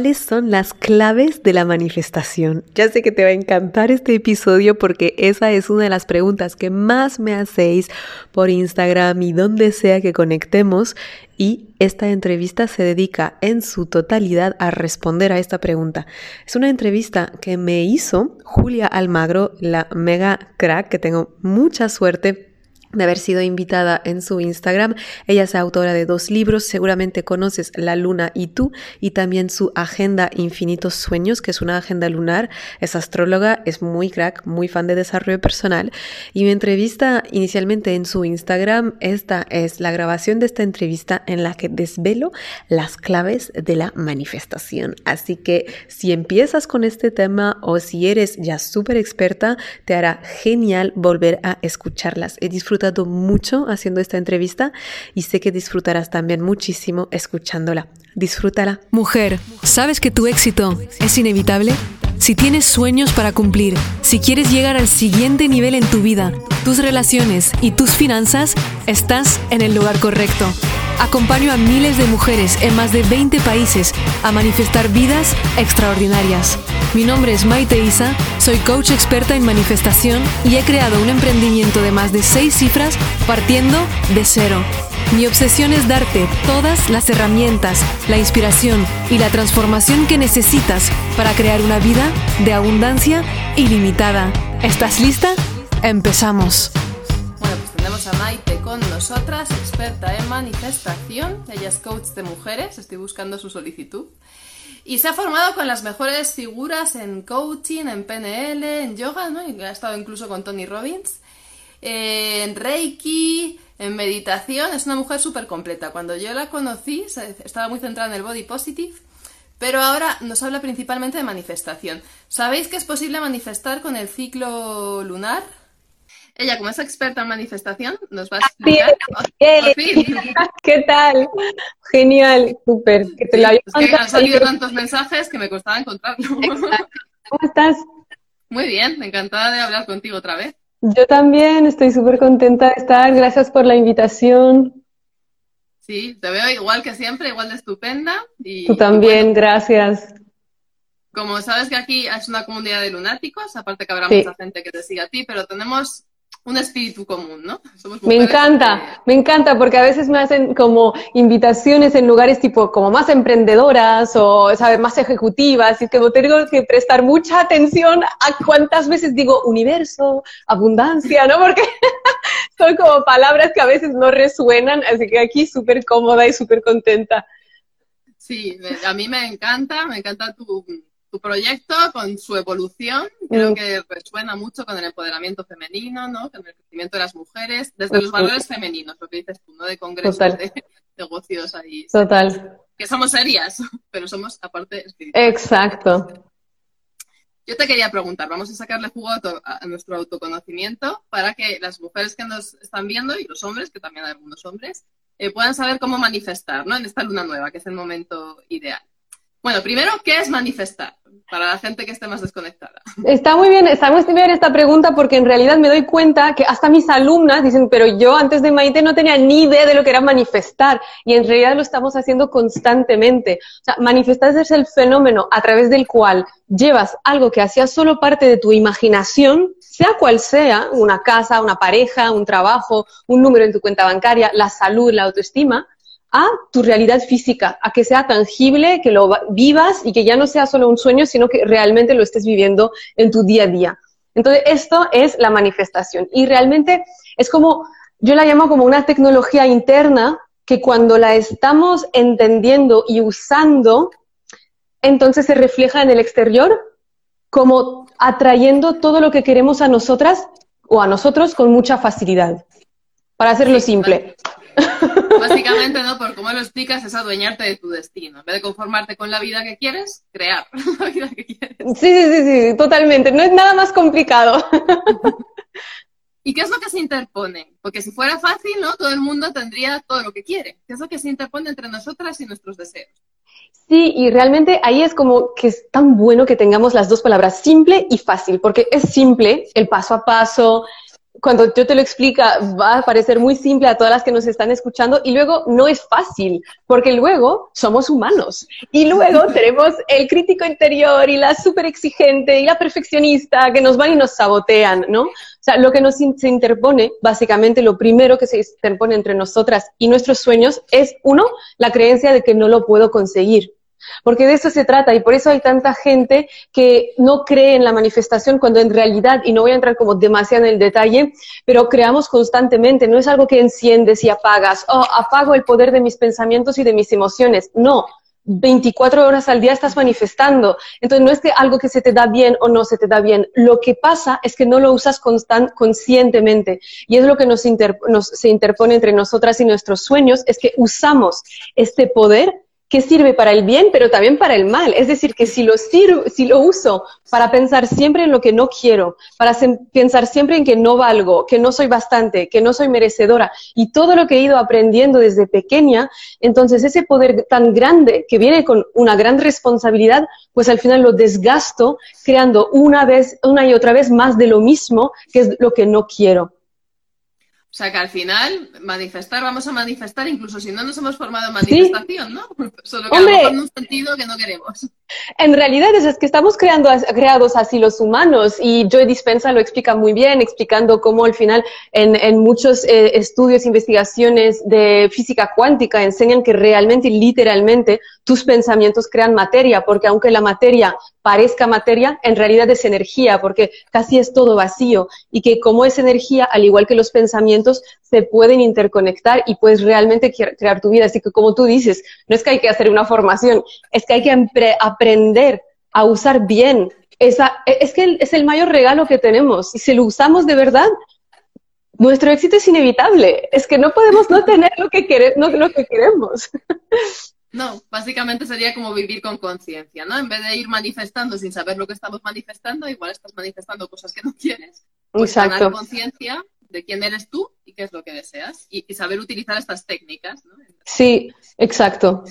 ¿Cuáles son las claves de la manifestación? Ya sé que te va a encantar este episodio porque esa es una de las preguntas que más me hacéis por Instagram y donde sea que conectemos y esta entrevista se dedica en su totalidad a responder a esta pregunta. Es una entrevista que me hizo Julia Almagro, la mega crack, que tengo mucha suerte de haber sido invitada en su Instagram. Ella es autora de dos libros, seguramente conoces La Luna y tú, y también su Agenda Infinitos Sueños, que es una agenda lunar. Es astróloga, es muy crack, muy fan de desarrollo personal. Y mi entrevista inicialmente en su Instagram, esta es la grabación de esta entrevista en la que desvelo las claves de la manifestación. Así que si empiezas con este tema o si eres ya súper experta, te hará genial volver a escucharlas. He disfrutado mucho haciendo esta entrevista y sé que disfrutarás también muchísimo escuchándola. Disfrútala. Mujer, ¿sabes que tu éxito es inevitable? Si tienes sueños para cumplir, si quieres llegar al siguiente nivel en tu vida, tus relaciones y tus finanzas, estás en el lugar correcto. Acompaño a miles de mujeres en más de 20 países a manifestar vidas extraordinarias. Mi nombre es Maite Isa, soy coach experta en manifestación y he creado un emprendimiento de más de 6 cifras partiendo de cero. Mi obsesión es darte todas las herramientas, la inspiración y la transformación que necesitas para crear una vida de abundancia ilimitada. ¿Estás lista? Empezamos. Tenemos a Maite con nosotras, experta en manifestación. Ella es coach de mujeres, estoy buscando su solicitud. Y se ha formado con las mejores figuras en coaching, en PNL, en yoga, ¿no? Y ha estado incluso con Tony Robbins, en Reiki, en meditación. Es una mujer súper completa. Cuando yo la conocí, estaba muy centrada en el body positive, pero ahora nos habla principalmente de manifestación. ¿Sabéis que es posible manifestar con el ciclo lunar? Ella, como es experta en manifestación, nos va a explicar. ¿Qué tal? Genial, súper. Que te han salido tantos mensajes que me costaba encontrarlo. ¿Cómo estás? Muy bien, encantada de hablar contigo otra vez. Yo también estoy súper contenta de estar. Gracias por la invitación. Sí, te veo igual que siempre, igual de estupenda. Y, Tú también, gracias. Como sabes que aquí es una comunidad de lunáticos, aparte que habrá mucha gente que te siga a ti, pero tenemos un espíritu común, ¿no? me encanta, me encanta porque a veces me hacen como invitaciones en lugares tipo como más emprendedoras o ¿sabes? más ejecutivas y es que tengo que prestar mucha atención a cuántas veces digo universo, abundancia, ¿no? Porque son como palabras que a veces no resuenan, así que aquí súper cómoda y súper contenta. Sí, a mí me encanta, me encanta tu, tu proyecto con su evolución, creo mm. que resuena mucho con el empoderamiento femenino, ¿no? Con el crecimiento de las mujeres, desde los valores femeninos, lo que dices tú, ¿no? De congresos de negocios ahí. Total. Que somos serias, pero somos aparte espirituales. Exacto. Yo te quería preguntar, vamos a sacarle jugo a, nuestro autoconocimiento para que las mujeres que nos están viendo y los hombres, que también hay algunos hombres, eh, puedan saber cómo manifestar, ¿no? En esta luna nueva, que es el momento ideal. Bueno, primero, ¿qué es manifestar? Para la gente que esté más desconectada. Está muy bien, está muy bien esta pregunta porque en realidad me doy cuenta que hasta mis alumnas dicen, pero yo antes de Maite no tenía ni idea de lo que era manifestar y en realidad lo estamos haciendo constantemente. O sea, manifestar es el fenómeno a través del cual llevas algo que hacía solo parte de tu imaginación, sea cual sea, una casa, una pareja, un trabajo, un número en tu cuenta bancaria, la salud, la autoestima, a tu realidad física, a que sea tangible, que lo vivas y que ya no sea solo un sueño, sino que realmente lo estés viviendo en tu día a día. Entonces, esto es la manifestación. Y realmente es como, yo la llamo como una tecnología interna que cuando la estamos entendiendo y usando, entonces se refleja en el exterior como atrayendo todo lo que queremos a nosotras o a nosotros con mucha facilidad. Para hacerlo simple. Básicamente, ¿no? Por cómo lo explicas, es adueñarte de tu destino. En vez de conformarte con la vida que quieres, crear la vida que quieres. Sí, sí, sí, sí, totalmente. No es nada más complicado. ¿Y qué es lo que se interpone? Porque si fuera fácil, ¿no? Todo el mundo tendría todo lo que quiere. ¿Qué es lo que se interpone entre nosotras y nuestros deseos? Sí, y realmente ahí es como que es tan bueno que tengamos las dos palabras, simple y fácil, porque es simple, el paso a paso, cuando yo te lo explica, va a parecer muy simple a todas las que nos están escuchando y luego no es fácil, porque luego somos humanos y luego tenemos el crítico interior y la súper exigente y la perfeccionista que nos van y nos sabotean, ¿no? O sea, lo que nos se interpone, básicamente lo primero que se interpone entre nosotras y nuestros sueños es, uno, la creencia de que no lo puedo conseguir. Porque de eso se trata y por eso hay tanta gente que no cree en la manifestación cuando en realidad, y no voy a entrar como demasiado en el detalle, pero creamos constantemente, no es algo que enciendes y apagas, oh, apago el poder de mis pensamientos y de mis emociones, no. 24 horas al día estás manifestando. Entonces, no es que algo que se te da bien o no se te da bien. Lo que pasa es que no lo usas conscientemente. Y es lo que nos, nos se interpone entre nosotras y nuestros sueños, es que usamos este poder que sirve para el bien, pero también para el mal. Es decir, que si lo, si lo uso para pensar siempre en lo que no quiero, para pensar siempre en que no valgo, que no soy bastante, que no soy merecedora, y todo lo que he ido aprendiendo desde pequeña, entonces ese poder tan grande que viene con una gran responsabilidad, pues al final lo desgasto creando una vez, una y otra vez más de lo mismo, que es lo que no quiero. O sea que al final, manifestar, vamos a manifestar incluso si no nos hemos formado en manifestación, ¿no? Solo que Hombre, en un sentido que no queremos. En realidad es, que estamos creando, creados así los humanos y Joy Dispensa lo explica muy bien, explicando cómo al final en, en muchos eh, estudios, investigaciones de física cuántica enseñan que realmente literalmente tus pensamientos crean materia, porque aunque la materia parezca materia, en realidad es energía, porque casi es todo vacío y que como es energía, al igual que los pensamientos, se pueden interconectar y puedes realmente crear tu vida. Así que como tú dices, no es que hay que hacer una formación, es que hay que aprender a usar bien. Esa, e, es que es el mayor regalo que tenemos y si lo usamos de verdad, nuestro éxito es inevitable. Es que no podemos no tener lo que, queremos, lo que queremos. No, básicamente sería como vivir con conciencia, ¿no? En vez de ir manifestando sin saber lo que estamos manifestando, igual estás manifestando cosas que no quieres. Pues Exacto. conciencia de quién eres tú y qué es lo que deseas y, saber utilizar estas técnicas, ¿no? Sí, exacto.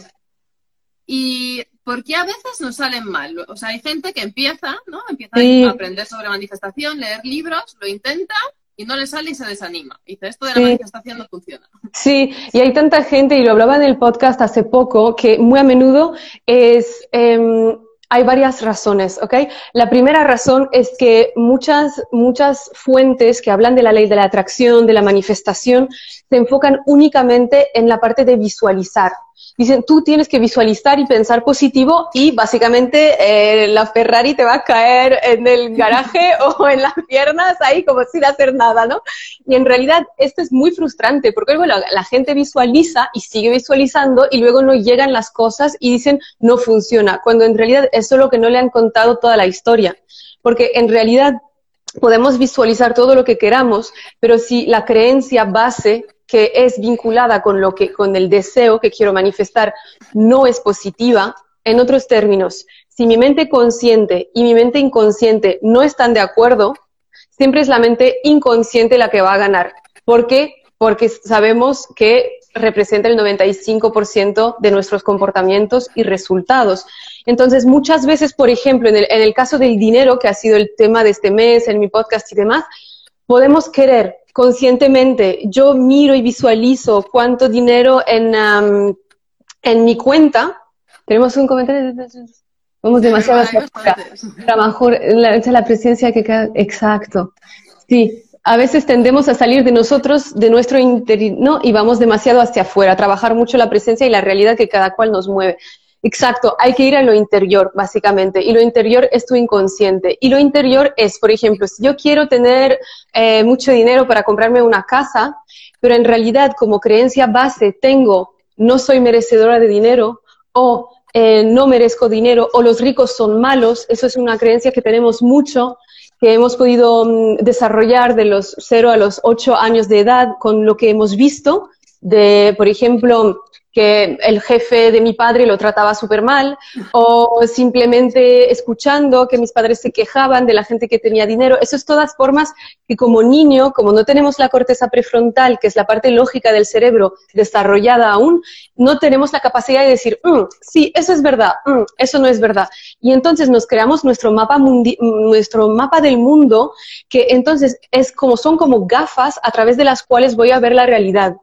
Y ¿por qué a veces nos salen mal? O sea, hay gente que empieza, ¿no? Empieza a aprender sobre manifestación, leer libros, lo intenta y no le sale y se desanima. Dice, esto de la manifestación no funciona. Sí, y hay tanta gente, y lo hablaba en el podcast hace poco, que muy a menudo es... Em, hay varias razones, ¿ok? La primera razón es que muchas, muchas fuentes que hablan de la ley de la atracción, de la manifestación, se enfocan únicamente en la parte de visualizar, dicen, tú tienes que visualizar y pensar positivo y básicamente eh, la Ferrari te va a caer en el garaje o en las piernas ahí como sin hacer nada, ¿no? Y en realidad esto es muy frustrante porque bueno, la gente visualiza y sigue visualizando y luego no llegan las cosas y dicen, no funciona, cuando en realidad es solo que no le han contado toda la historia. Porque en realidad podemos visualizar todo lo que queramos, pero si la creencia base que es vinculada con lo que, con el deseo que quiero manifestar, no es positiva. En otros términos, si mi mente consciente y mi mente inconsciente no están de acuerdo, siempre es la mente inconsciente la que va a ganar. ¿Por qué? Porque sabemos que representa el 95% de nuestros comportamientos y resultados. Entonces, muchas veces, por ejemplo, en el, en el caso del dinero, que ha sido el tema de este mes, en mi podcast y demás, podemos querer conscientemente yo miro y visualizo cuánto dinero en, en mi cuenta, tenemos un comentario. Vamos demasiado hacia Trabajo, la, la presencia que queda. Exacto. Sí, a veces tendemos a salir de nosotros, de nuestro interior, ¿no? Y vamos demasiado hacia afuera, a trabajar mucho la presencia y la realidad que cada cual nos mueve. Exacto, hay que ir a lo interior, básicamente, y lo interior es tu inconsciente. Y lo interior es, por ejemplo, si yo quiero tener eh, mucho dinero para comprarme una casa, pero en realidad como creencia base tengo, no soy merecedora de dinero, o eh, no merezco dinero, o los ricos son malos, eso es una creencia que tenemos mucho, que hemos podido mm, desarrollar de los 0 a los 8 años de edad con lo que hemos visto de, por ejemplo, que el jefe de mi padre lo trataba súper mal, o simplemente escuchando que mis padres se quejaban de la gente que tenía dinero. Eso es todas formas que como niño, como no tenemos la corteza prefrontal, que es la parte lógica del cerebro desarrollada aún, no tenemos la capacidad de decir, mm, sí, eso es verdad, mm, eso no es verdad. Y entonces nos creamos nuestro mapa, nuestro mapa del mundo, que entonces es como, son como gafas a través de las cuales voy a ver la realidad.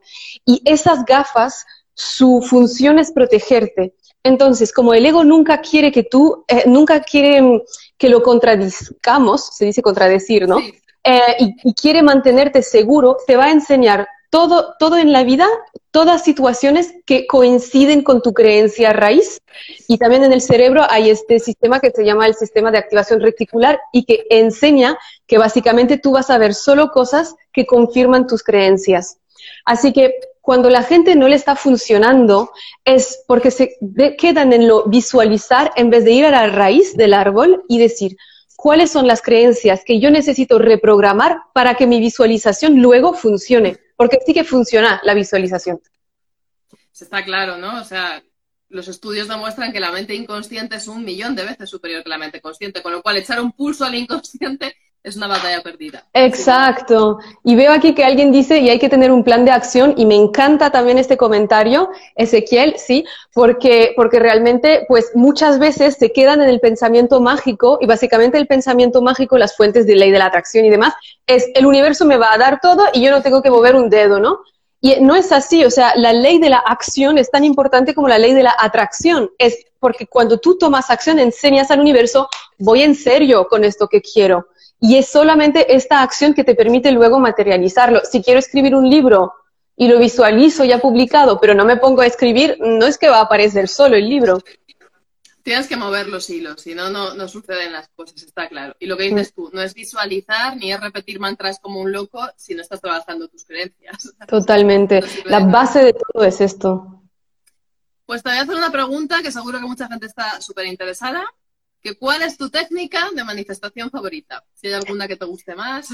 Y esas gafas su función es protegerte. Entonces, como el ego nunca quiere que tú, eh, nunca quiere mm, que lo contradizcamos, se dice contradecir, ¿no? Eh, y, quiere mantenerte seguro, te va a enseñar todo, todo en la vida, todas situaciones que coinciden con tu creencia raíz. Y también en el cerebro hay este sistema que se llama el sistema de activación reticular y que enseña que básicamente tú vas a ver solo cosas que confirman tus creencias. Así que cuando la gente no le está funcionando es porque se quedan en lo visualizar en vez de ir a la raíz del árbol y decir, ¿cuáles son las creencias que yo necesito reprogramar para que mi visualización luego funcione? Porque sí que funciona la visualización. Está claro, ¿no? O sea, los estudios demuestran que la mente inconsciente es un millón de veces superior que la mente consciente, con lo cual echar un pulso al inconsciente es una batalla perdida. Exacto. Y veo aquí que alguien dice, y hay que tener un plan de acción, y me encanta también este comentario, Ezequiel, sí, porque, porque realmente, pues muchas veces se quedan en el pensamiento mágico, y básicamente el pensamiento mágico, las fuentes de ley de la atracción y demás, es el universo me va a dar todo y yo no tengo que mover un dedo, ¿no? Y no es así, o sea, la ley de la acción es tan importante como la ley de la atracción. Es porque cuando tú tomas acción, enseñas al universo, voy en serio con esto que quiero. Y es solamente esta acción que te permite luego materializarlo. Si quiero escribir un libro y lo visualizo ya publicado, pero no me pongo a escribir, no es que va a aparecer solo el libro. Tienes que mover los hilos, si no, no suceden las cosas, está claro. Y lo que dices tú, no es visualizar ni es repetir mantras como un loco si no estás trabajando tus creencias. Totalmente. La base de todo es esto. Pues te voy a hacer una pregunta que seguro que mucha gente está súper interesada cuál es tu técnica de manifestación favorita. Si hay alguna que te guste más.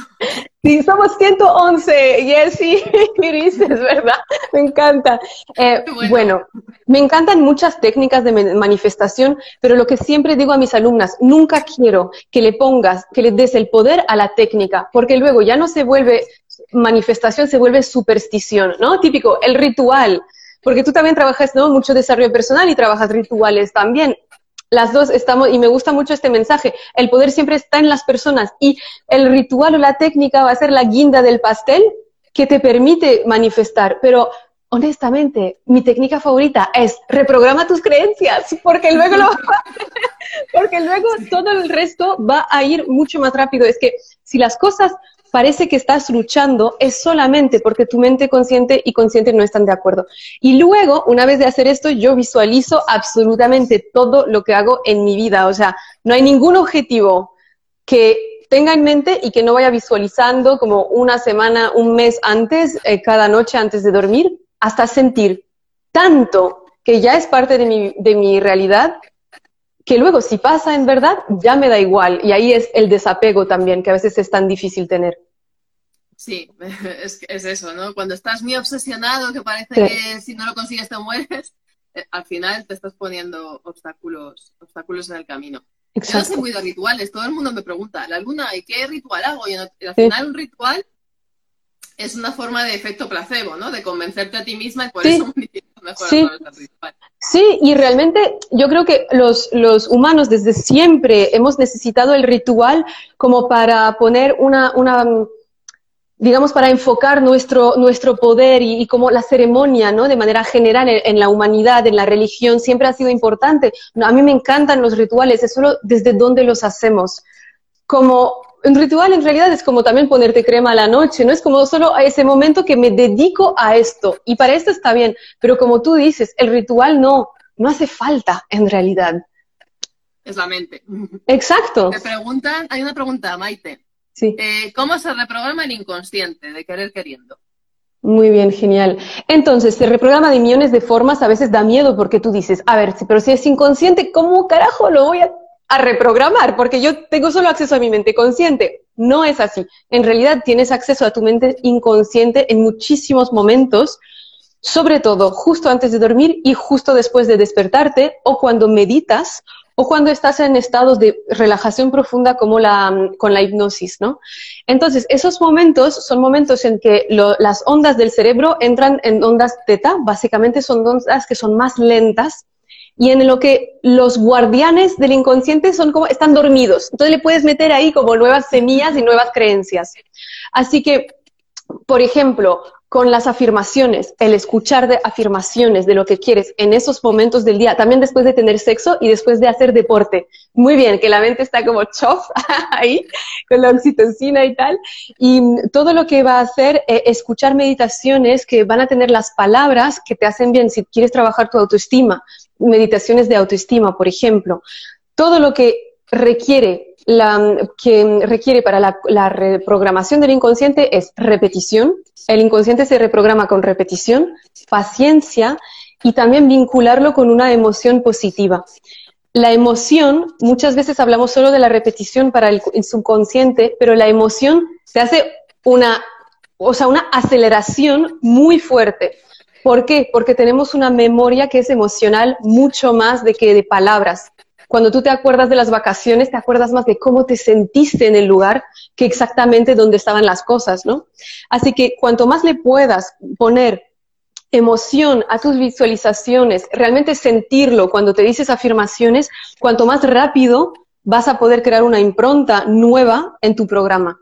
Sí, somos 111, Jessie, Iris, es verdad, me encanta. Eh, bueno. me encantan muchas técnicas de manifestación, pero lo que siempre digo a mis alumnas, nunca quiero que le pongas, que le des el poder a la técnica, porque luego ya no se vuelve manifestación, se vuelve superstición, ¿no? Típico, el ritual, porque tú también trabajas ¿no? mucho desarrollo personal y trabajas rituales también las dos estamos, y me gusta mucho este mensaje, el poder siempre está en las personas y el ritual o la técnica va a ser la guinda del pastel que te permite manifestar, pero honestamente, mi técnica favorita es reprograma tus creencias, porque luego lo, porque luego todo el resto va a ir mucho más rápido. Es que si las cosas parece que estás luchando es solamente porque tu mente consciente y consciente no están de acuerdo. Y luego, una vez de hacer esto, yo visualizo absolutamente todo lo que hago en mi vida. O sea, no hay ningún objetivo que tenga en mente y que no vaya visualizando como una semana, un mes antes, eh, cada noche antes de dormir, hasta sentir tanto que ya es parte de mi, de mi realidad que luego si pasa en verdad ya me da igual y ahí es el desapego también que a veces es tan difícil tener. Sí, es, es eso, ¿no? Cuando estás muy obsesionado que parece que si no lo consigues te mueres, eh, al final te estás poniendo obstáculos, obstáculos en el camino. Exacto. Yo soy muy de rituales, todo el mundo me pregunta, ¿la luna y qué ritual hago? Y al final un ritual es una forma de efecto placebo, ¿no? De convencerte a ti misma por eso mejor sí. Sí, y realmente yo creo que los, los, humanos desde siempre hemos necesitado el ritual como para poner una, una digamos, para enfocar nuestro, nuestro poder y, como la ceremonia, ¿no? De manera general en, la humanidad, en la religión, siempre ha sido importante. A mí me encantan los rituales, es solo desde dónde los hacemos. Como un ritual en realidad es como también ponerte crema a la noche, ¿no? Es como solo a ese momento que me dedico a esto. Y para esto está bien, pero como tú dices, el ritual no, no hace falta en realidad. Es la mente. Exacto. Te preguntan, hay una pregunta, Maite. Sí. Eh, ¿Cómo se reprograma el inconsciente de querer queriendo? Muy bien, genial. Entonces, se reprograma de millones de formas, a veces da miedo porque tú dices, a ver, pero si es inconsciente, ¿cómo carajo lo voy a a reprogramar, porque yo tengo solo acceso a mi mente consciente. No es así. En realidad tienes acceso a tu mente inconsciente en muchísimos momentos sobre todo justo antes de dormir y justo después de despertarte o cuando meditas o cuando estás en estados de relajación profunda como la, con la hipnosis, ¿no? Entonces, esos momentos son momentos en que las ondas del cerebro entran en ondas teta, básicamente son ondas que son más lentas y en lo que los guardianes del inconsciente son como, están dormidos. Entonces le puedes meter ahí como nuevas semillas y nuevas creencias. Así que, por ejemplo, con las afirmaciones, el escuchar afirmaciones de lo que quieres en esos momentos del día, también después de tener sexo y después de hacer deporte. Muy bien, que la mente está como chof ahí, con la oxitocina y tal. Y todo lo que va a hacer, eh, escuchar meditaciones que van a tener las palabras que te hacen bien si quieres trabajar tu autoestima, meditaciones de autoestima, por ejemplo. Todo lo que requiere que requiere para la, reprogramación del inconsciente es repetición. El inconsciente se reprograma con repetición, paciencia y también vincularlo con una emoción positiva. La emoción, muchas veces hablamos solo de la repetición para el, subconsciente, pero la emoción se hace una, o sea, una aceleración muy fuerte. ¿Por qué? Porque tenemos una memoria que es emocional mucho más de que de palabras. Cuando tú te acuerdas de las vacaciones, te acuerdas más de cómo te sentiste en el lugar que exactamente donde estaban las cosas, ¿no? Así que cuanto más le puedas poner emoción a tus visualizaciones, realmente sentirlo cuando te dices afirmaciones, cuanto más rápido vas a poder crear una impronta nueva en tu programa.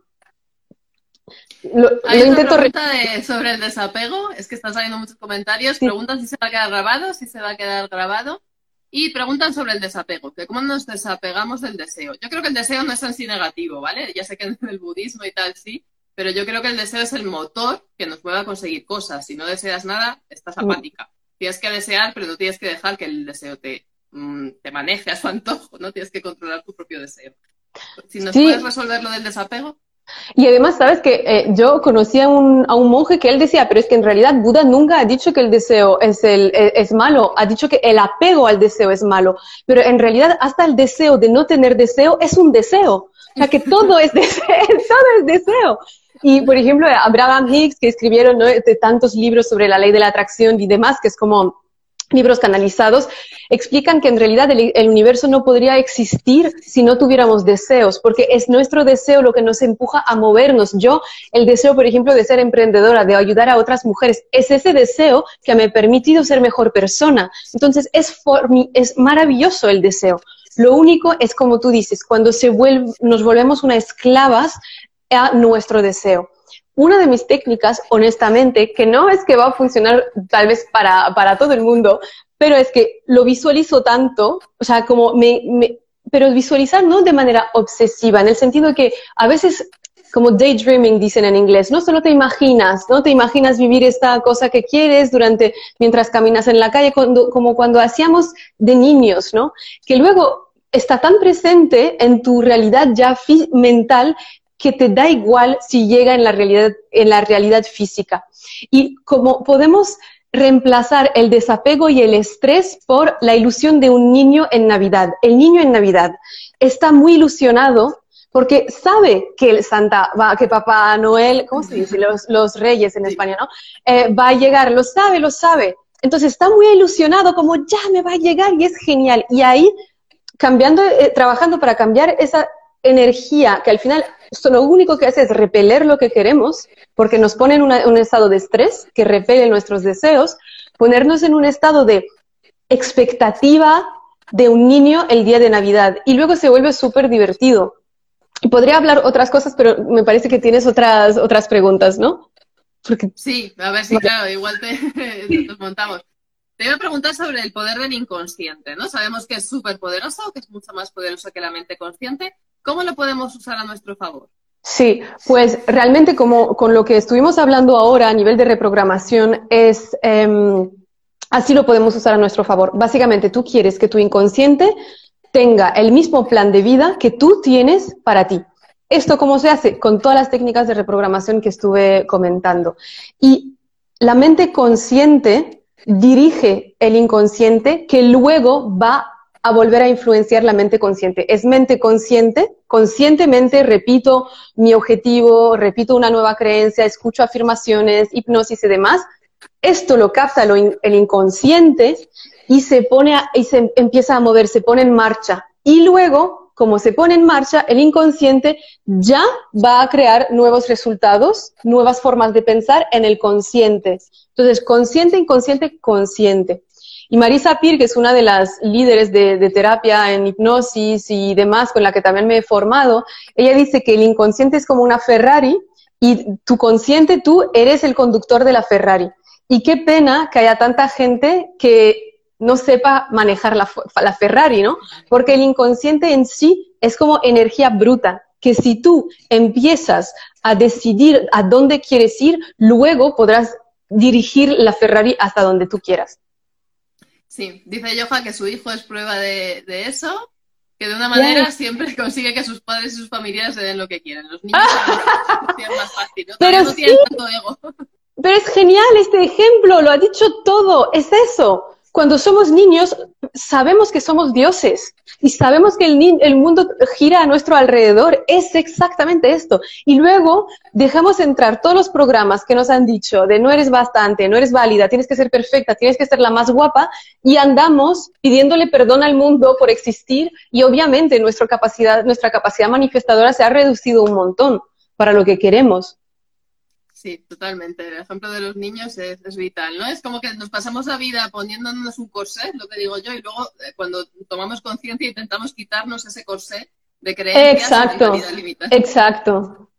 Lo, Hay una pregunta sobre el desapego, es que están saliendo muchos comentarios, preguntan si se va a quedar grabado, si se va a quedar grabado, y preguntan sobre el desapego, que cómo nos desapegamos del deseo. Yo creo que el deseo no es en sí negativo, ¿vale? Ya sé que en el budismo y tal sí, pero yo creo que el deseo es el motor que nos mueve a conseguir cosas. Si no deseas nada, estás mm. apática. Tienes que desear, pero no tienes que dejar que el deseo te, mm, te maneje a su antojo, ¿no? Tienes que controlar tu propio deseo. Si nos puedes resolver lo del desapego. Y además, sabes que eh, yo conocí a un, a un, monje que él decía, pero es que en realidad Buda nunca ha dicho que el deseo es, el, e, es malo, ha dicho que el apego al deseo es malo, pero en realidad hasta el deseo de no tener deseo es un deseo. O sea, que todo es deseo, todo es deseo. Y, por ejemplo, Abraham Hicks, que escribieron de tantos libros sobre la ley de la atracción y demás, que es como libros canalizados, explican que en realidad el, universo no podría existir si no tuviéramos deseos, porque es nuestro deseo lo que nos empuja a movernos. Yo, el deseo, por ejemplo, de ser emprendedora, de ayudar a otras mujeres, es ese deseo que me ha permitido ser mejor persona. Entonces, es, maravilloso el deseo. Lo único es, como tú dices, cuando nos volvemos una esclavas a nuestro deseo una de mis técnicas, honestamente, que no es que va a funcionar tal vez para, para todo el mundo, pero es que lo visualizo tanto, o sea, como me, me, pero visualizar no de manera obsesiva, en el sentido de que a veces como daydreaming dicen en inglés, no solo te imaginas, no te imaginas vivir esta cosa que quieres durante mientras caminas en la calle como cuando hacíamos de niños, ¿no? Que luego está tan presente en tu realidad ya mental que te da igual si llega en la realidad, en la realidad física. Y como podemos reemplazar el desapego y el estrés por la ilusión de un niño en Navidad. El niño en Navidad está muy ilusionado porque sabe que el Santa, va, que Papá Noel, ¿cómo se dice? Los, reyes en España, ¿no? Eh, va a llegar, lo sabe, lo sabe. Entonces está muy ilusionado como ya me va a llegar y es genial. Y ahí, cambiando, eh, trabajando para cambiar esa energía que al final lo único que hace es repeler lo que queremos, porque nos pone en un estado de estrés que repele nuestros deseos, ponernos en un estado de expectativa de un niño el día de Navidad y luego se vuelve súper divertido. Podría hablar otras cosas, pero me parece que tienes otras, otras preguntas, ¿no? Sí, a ver si, claro, igual te, te montamos. Te iba a preguntar sobre el poder del inconsciente, ¿no? Sabemos que es súper poderoso, que es mucho más poderoso que la mente consciente, ¿Cómo lo podemos usar a nuestro favor? Sí, pues realmente como con lo que estuvimos hablando ahora a nivel de reprogramación es em, así lo podemos usar a nuestro favor. Básicamente tú quieres que tu inconsciente tenga el mismo plan de vida que tú tienes para ti. Esto cómo se hace con todas las técnicas de reprogramación que estuve comentando. Y la mente consciente dirige el inconsciente que luego va a volver a influenciar la mente consciente. Es mente consciente, conscientemente repito mi objetivo, repito una nueva creencia, escucho afirmaciones, hipnosis y demás, Esto lo capta el inconsciente y se pone y se empieza a mover, se pone en marcha. Y luego, como se pone en marcha, el inconsciente ya va a crear nuevos resultados, nuevas formas de pensar en el consciente. Entonces, consciente, inconsciente, consciente. Y Marisa Pir, que es una de las líderes de, terapia en hipnosis y demás, con la que también me he formado, ella dice que el inconsciente es como una Ferrari y tu consciente, tú eres el conductor de la Ferrari. Y qué pena que haya tanta gente que no sepa manejar la, la Ferrari, ¿no? Porque el inconsciente en sí es como energía bruta, que si tú empiezas a decidir a dónde quieres ir, luego podrás dirigir la Ferrari hasta donde tú quieras. Sí, dice Joja que su hijo es prueba de, eso, que de una manera siempre consigue que sus padres y sus familiares se den lo que quieren. Los niños son más fácil, ¿no? Pero no tienen tanto ego. Pero es genial este ejemplo, lo ha dicho todo, es eso. Cuando somos niños, sabemos que somos dioses y sabemos que el, el, mundo gira a nuestro alrededor. Es exactamente esto. Y luego dejamos entrar todos los programas que nos han dicho de no eres bastante, no eres válida, tienes que ser perfecta, tienes que ser la más guapa y andamos pidiéndole perdón al mundo por existir y obviamente nuestra capacidad, nuestra capacidad manifestadora se ha reducido un montón para lo que queremos. Sí, totalmente. El ejemplo de los niños es, vital, ¿no? Es como que nos pasamos la vida poniéndonos un corsé, lo que digo yo, y luego eh, cuando tomamos conciencia intentamos quitarnos ese corsé de creencias exacto, Exacto.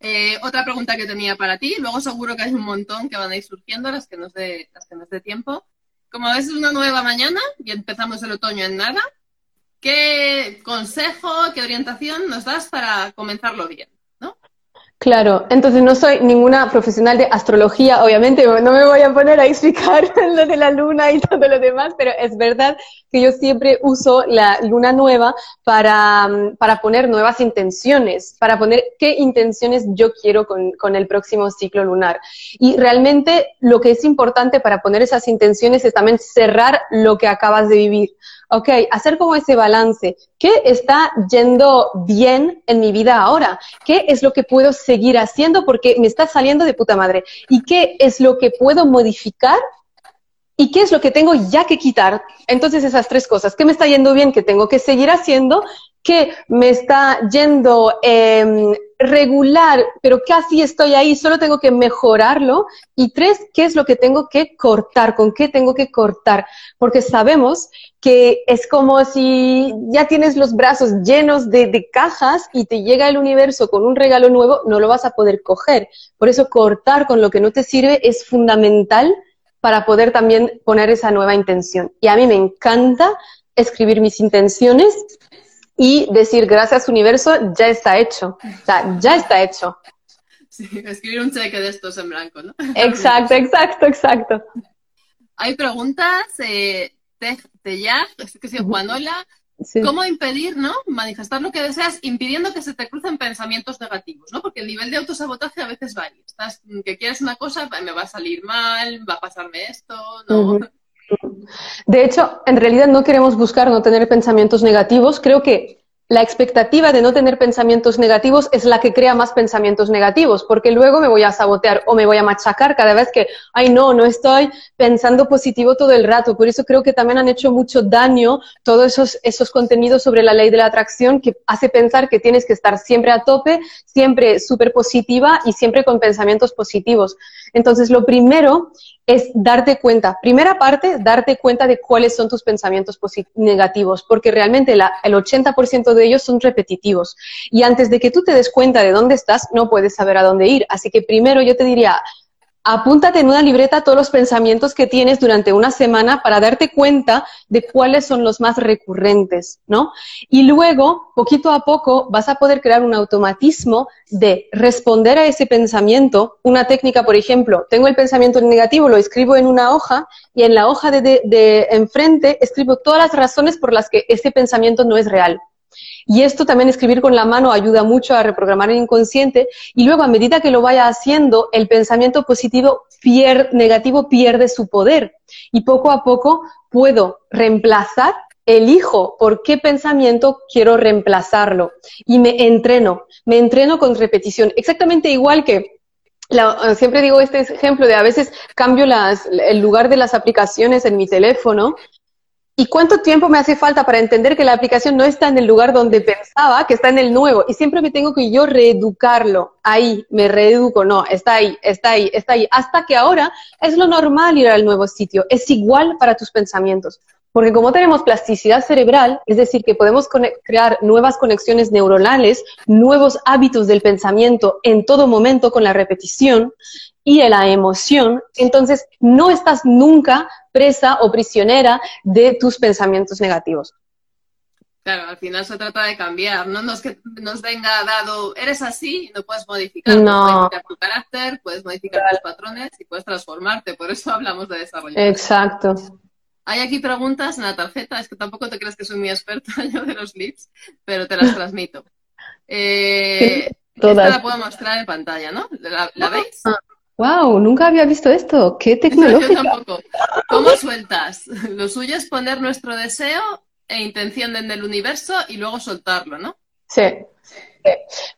Eh, otra pregunta que tenía para ti, luego seguro que hay un montón que van a ir surgiendo, las que nos dé, las que nos dé tiempo. Como ves, es una nueva mañana y empezamos el otoño en nada. ¿Qué consejo, qué orientación nos das para comenzarlo bien? Claro, entonces no soy ninguna profesional de astrología, obviamente no me voy a poner a explicar lo de la luna y todo lo demás, pero es verdad que yo siempre uso la luna nueva para, mm, para poner nuevas intenciones, para poner qué intenciones yo quiero con, con el próximo ciclo lunar. Y realmente lo que es importante para poner esas intenciones es también cerrar lo que acabas de vivir ok, hacer como ese balance. ¿Qué está yendo bien en mi vida ahora? ¿Qué es lo que puedo seguir haciendo porque me está saliendo de puta madre? ¿Y qué es lo que puedo modificar? ¿Y qué es lo que tengo ya que quitar? Entonces esas tres cosas. ¿Qué me está yendo bien que tengo que seguir haciendo? ¿Qué me está yendo eh, regular, pero casi estoy ahí, solo tengo que mejorarlo. Y tres, ¿qué es lo que tengo que cortar? ¿Con qué tengo que cortar? Porque sabemos que es como si ya tienes los brazos llenos de, de cajas y te llega el universo con un regalo nuevo, no lo vas a poder coger. Por eso cortar con lo que no te sirve es fundamental para poder también poner esa nueva intención. Y a mí me encanta escribir mis intenciones y decir gracias universo, ya está hecho. O sea, ya está hecho. Sí, escribir un cheque de estos en blanco, ¿no? Exacto, exacto, exacto. Hay preguntas, eh, te, que se Juanola, ¿cómo impedir, no? Manifestar lo que deseas impidiendo que se te crucen pensamientos negativos, ¿no? Porque el nivel de autosabotaje a veces varía. Estás, que quieres una cosa, me va a salir mal, va a pasarme esto, ¿no? De hecho, en realidad no queremos buscar no tener pensamientos negativos. Creo que la expectativa de no tener pensamientos negativos es la que crea más pensamientos negativos, porque luego me voy a sabotear o me voy a machacar cada vez que, ay, no, no estoy pensando positivo todo el rato. Por eso creo que también han hecho mucho daño todos esos, esos contenidos sobre la ley de la atracción que hace pensar que tienes que estar siempre a tope, siempre súper positiva y siempre con pensamientos positivos. Entonces, lo primero es darte cuenta, primera parte, darte cuenta de cuáles son tus pensamientos negativos, porque realmente el 80% de ellos son repetitivos. Y antes de que tú te des cuenta de dónde estás, no puedes saber a dónde ir. Así que primero yo te diría, apúntate en una libreta todos los pensamientos que tienes durante una semana para darte cuenta de cuáles son los más recurrentes, ¿no? Y luego, poquito a poco, vas a poder crear un automatismo de responder a ese pensamiento. Una técnica, por ejemplo, tengo el pensamiento negativo, lo escribo en una hoja y en la hoja de, de, enfrente escribo todas las razones por las que ese pensamiento no es real. Y esto también escribir con la mano ayuda mucho a reprogramar el inconsciente. Y luego a medida que lo vaya haciendo, el pensamiento positivo negativo pierde su poder. Y poco a poco puedo reemplazar elijo por qué pensamiento quiero reemplazarlo. Y me entreno, me entreno con repetición, exactamente igual que siempre digo este ejemplo de a veces cambio el lugar de las aplicaciones en mi teléfono ¿Y cuánto tiempo me hace falta para entender que la aplicación no está en el lugar donde pensaba, que está en el nuevo? Y siempre me tengo que yo reeducarlo. Ahí, me reeduco. No, está ahí, está ahí, está ahí. Hasta que ahora es lo normal ir al nuevo sitio. Es igual para tus pensamientos. Porque como tenemos plasticidad cerebral, es decir, que podemos crear nuevas conexiones neuronales, nuevos hábitos del pensamiento en todo momento con la repetición y la emoción, entonces no estás nunca presa o prisionera de tus pensamientos negativos. Claro, al final se trata de cambiar, no, no es que nos venga dado, eres así, no puedes modificar, no. puedes modificar tu carácter, puedes modificar tus patrones y puedes transformarte, por eso hablamos de desarrollo. Exacto. Hay aquí preguntas en la tarjeta, es que tampoco te crees que soy muy experta yo de los leads, pero te las transmito. Eh, Esta la puedo mostrar en pantalla, ¿no? ¿La, veis? Wow, nunca había visto esto. Qué tecnológico. Yo tampoco. ¿Cómo sueltas? Lo suyo es poner nuestro deseo e intención en el universo y luego soltarlo, ¿no? Sí.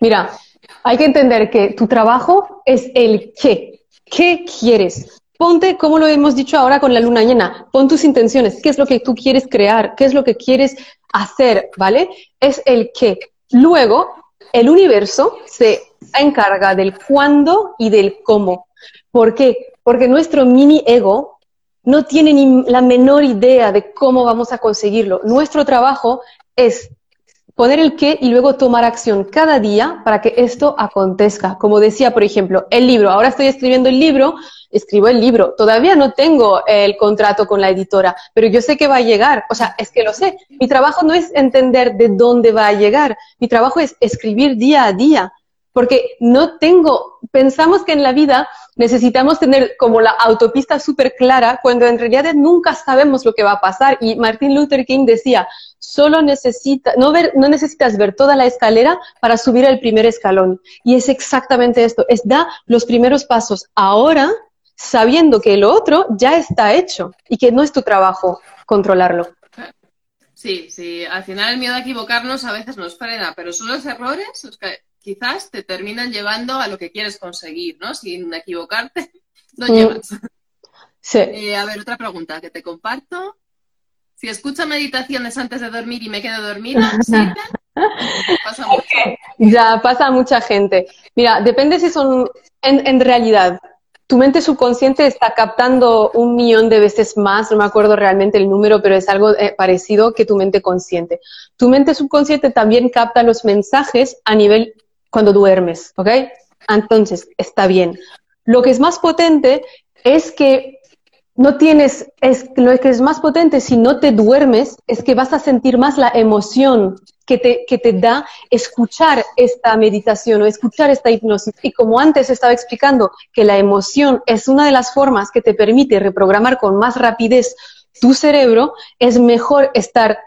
Mira, hay que entender que tu trabajo es el qué. ¿Qué quieres? Ponte, como lo hemos dicho ahora con la luna llena, pon tus intenciones, qué es lo que tú quieres crear, qué es lo que quieres hacer, ¿vale? Es el qué. Luego, el universo se encarga del cuándo y del cómo. ¿Por qué? Porque nuestro mini ego no tiene ni la menor idea de cómo vamos a conseguirlo. Nuestro trabajo es poner el qué y luego tomar acción cada día para que esto acontezca. Como decía, por ejemplo, el libro. Ahora estoy escribiendo el libro, escribo el libro. Todavía no tengo el contrato con la editora, pero yo sé que va a llegar. O sea, es que lo sé. Mi trabajo no es entender de dónde va a llegar. Mi trabajo es escribir día a día porque no tengo, pensamos que en la vida necesitamos tener como la autopista súper clara, cuando en realidad nunca sabemos lo que va a pasar. Y Martin Luther King decía, solo necesita, no, ver, no necesitas ver toda la escalera para subir al primer escalón. Y es exactamente esto, es da los primeros pasos ahora, sabiendo que lo otro ya está hecho y que no es tu trabajo controlarlo. Sí, sí, al final el miedo a equivocarnos a veces nos frena, pero son los errores los que quizás te terminan llevando a lo que quieres conseguir, ¿no? Sin equivocarte, no mm. llevas. Sí. Eh, a ver, otra pregunta que te comparto. Si escucho meditaciones antes de dormir y me quedo dormida, ¿sirve? Pasa mucho. Ya, pasa a mucha gente. Mira, depende si son, en, en realidad, tu mente subconsciente está captando un millón de veces más, no me acuerdo realmente el número, pero es algo eh, parecido que tu mente consciente. Tu mente subconsciente también capta los mensajes a nivel cuando duermes, ¿ok? Entonces, está bien. Lo que es más potente es que no tienes, es, lo que es más potente si no te duermes es que vas a sentir más la emoción que te, que te da escuchar esta meditación o escuchar esta hipnosis. Y como antes estaba explicando que la emoción es una de las formas que te permite reprogramar con más rapidez tu cerebro, es mejor estar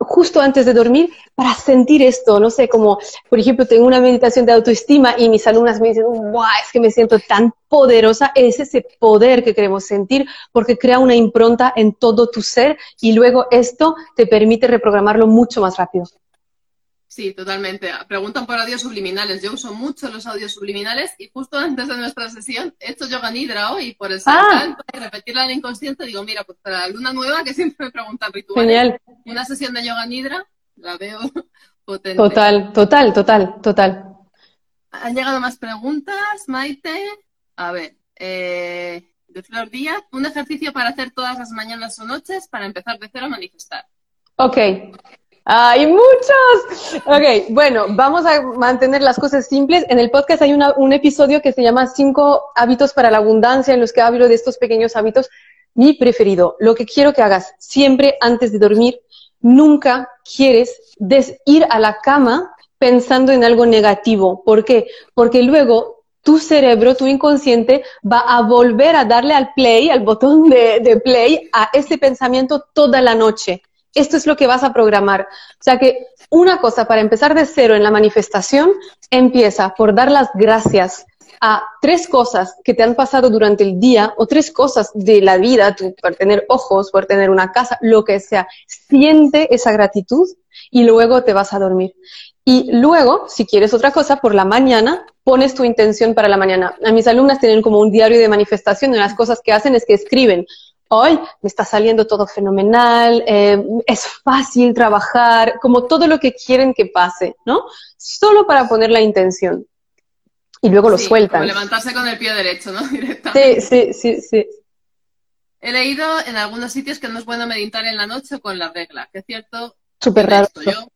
justo antes de dormir para sentir esto, no sé, como por ejemplo tengo una meditación de autoestima y mis alumnas me dicen, wow, es que me siento tan poderosa, es ese poder que queremos sentir porque crea una impronta en todo tu ser y luego esto te permite reprogramarlo mucho más rápido. Sí, totalmente. Preguntan por audios subliminales. Yo uso mucho los audios subliminales y justo antes de nuestra sesión he hecho yoga nidra hoy por el ah. y repetirla en el inconsciente. Digo, mira, pues para la luna nueva que siempre me preguntan rituales. Genial. Una sesión de yoga nidra la veo potente. Total, total, total, total. Han llegado más preguntas, Maite. A ver, eh, de Flor Díaz, un ejercicio para hacer todas las mañanas o noches para empezar de cero a manifestar. Ok, ¡Hay muchos! Ok, bueno, vamos a mantener las cosas simples. En el podcast hay un episodio que se llama Cinco hábitos para la abundancia, en los que hablo de estos pequeños hábitos. Mi preferido, lo que quiero que hagas siempre antes de dormir, nunca quieres ir a la cama pensando en algo negativo. ¿Por qué? Porque luego tu cerebro, tu inconsciente, va a volver a darle al play, al botón de play, a ese pensamiento toda la noche. Esto es lo que vas a programar. O sea que una cosa para empezar de cero en la manifestación empieza por dar las gracias a tres cosas que te han pasado durante el día o tres cosas de la vida, por tener ojos, por tener una casa, lo que sea. Siente esa gratitud y luego te vas a dormir. Y luego, si quieres otra cosa, por la mañana, pones tu intención para la mañana. A mis alumnas tienen como un diario de manifestación, y las cosas que hacen es que escriben, hoy me está saliendo todo fenomenal, eh, es fácil trabajar, como todo lo que quieren que pase, ¿no? Solo para poner la intención. Y luego lo sueltan. Como levantarse con el pie derecho, ¿no? Directamente. Sí, sí, sí, sí. He leído en algunos sitios que no es bueno meditar en la noche con la regla, que es cierto. Súper raro. Yo,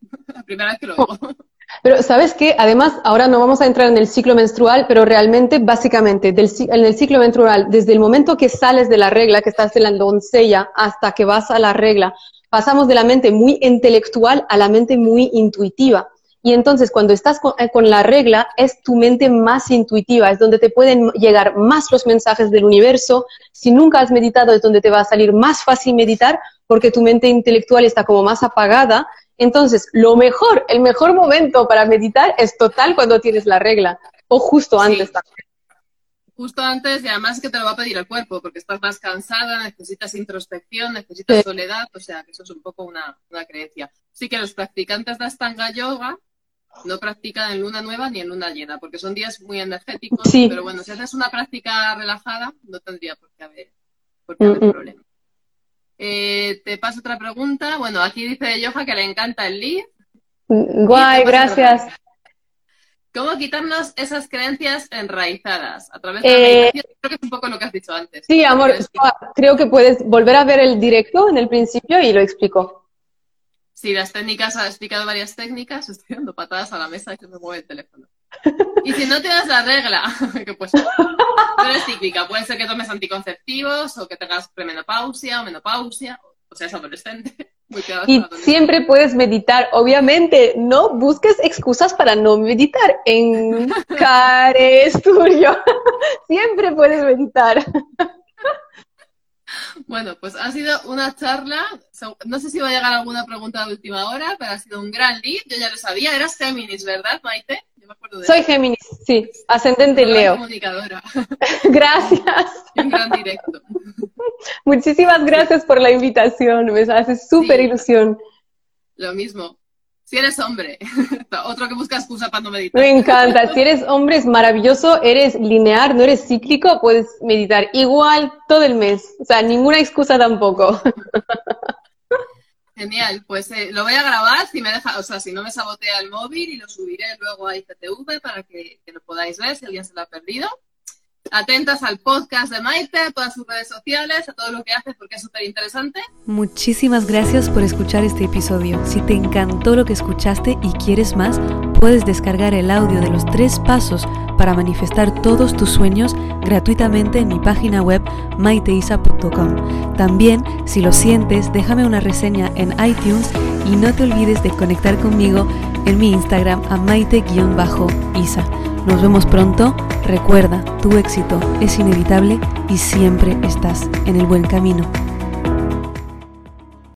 la primera vez que lo digo. Pero sabes qué, además, ahora no vamos a entrar en el ciclo menstrual, pero realmente, básicamente, en el ciclo menstrual, desde el momento que sales de la regla, que estás en la doncella, hasta que vas a la regla, pasamos de la mente muy intelectual a la mente muy intuitiva. Y entonces, cuando estás eh, con la regla, es tu mente más intuitiva, es donde te pueden llegar más los mensajes del universo. Si nunca has meditado, es donde te va a salir más fácil meditar, porque tu mente intelectual está como más apagada entonces, lo mejor, el mejor momento para meditar es total cuando tienes la regla o justo antes también. Justo antes y además que te lo va a pedir el cuerpo porque estás más cansada, necesitas introspección, necesitas soledad, o sea que eso es un poco una, creencia. Sí que los practicantes de Astanga Yoga no practican en luna nueva ni en luna llena porque son días muy energéticos, pero bueno, si haces una práctica relajada no tendría por qué haber, por qué haber problema. Eh, te paso otra pregunta. Bueno, aquí dice Yoja que le encanta el lead. Guay, gracias. ¿Cómo quitarnos esas creencias enraizadas? A través de la eh, meditación, creo que es un poco lo que has dicho antes. Sí, amor, creo que puedes volver a ver el directo en el principio y lo explico. Sí, las técnicas, ha explicado varias técnicas, estoy dando patadas a la mesa y se me mueve el teléfono. Y si no te das la regla, que pues pero es típica, puede ser que tomes anticonceptivos o que tengas premenopausia o menopausia, o seas adolescente. y siempre puedes meditar, obviamente, no busques excusas para no meditar. En Care tuyo, siempre puedes meditar. Bueno, pues ha sido una charla. No sé si va a llegar alguna pregunta de última hora, pero ha sido un gran lead. Yo ya lo sabía. Eras Géminis, ¿verdad, Maite? Soy Géminis, sí, ascendente Leo. Comunicadora. gracias. un gran directo. Muchísimas gracias por la invitación, me hace súper ilusión. Lo mismo. Si eres hombre, otro que busca excusa para no meditar. Me encanta. Si eres hombre es maravilloso, eres lineal, no eres cíclico, puedes meditar igual todo el mes. O sea, ninguna excusa tampoco. Genial, pues eh, lo voy a grabar si me deja, o sea, si no me sabotea el móvil y lo subiré luego a ICTV para que, lo podáis ver si alguien se lo ha perdido. Atentas al podcast de Maite, a todas sus redes sociales, a todo lo que hace porque es súper interesante. Muchísimas gracias por escuchar este episodio. Si te encantó lo que escuchaste y quieres más, puedes descargar el audio de los tres pasos para manifestar todos tus sueños gratuitamente en mi página web maiteisa.com. También, si lo sientes, déjame una reseña en iTunes y no te olvides de conectar conmigo en mi Instagram a maite-isa. Nos vemos pronto. Recuerda, tu éxito es inevitable y siempre estás en el buen camino.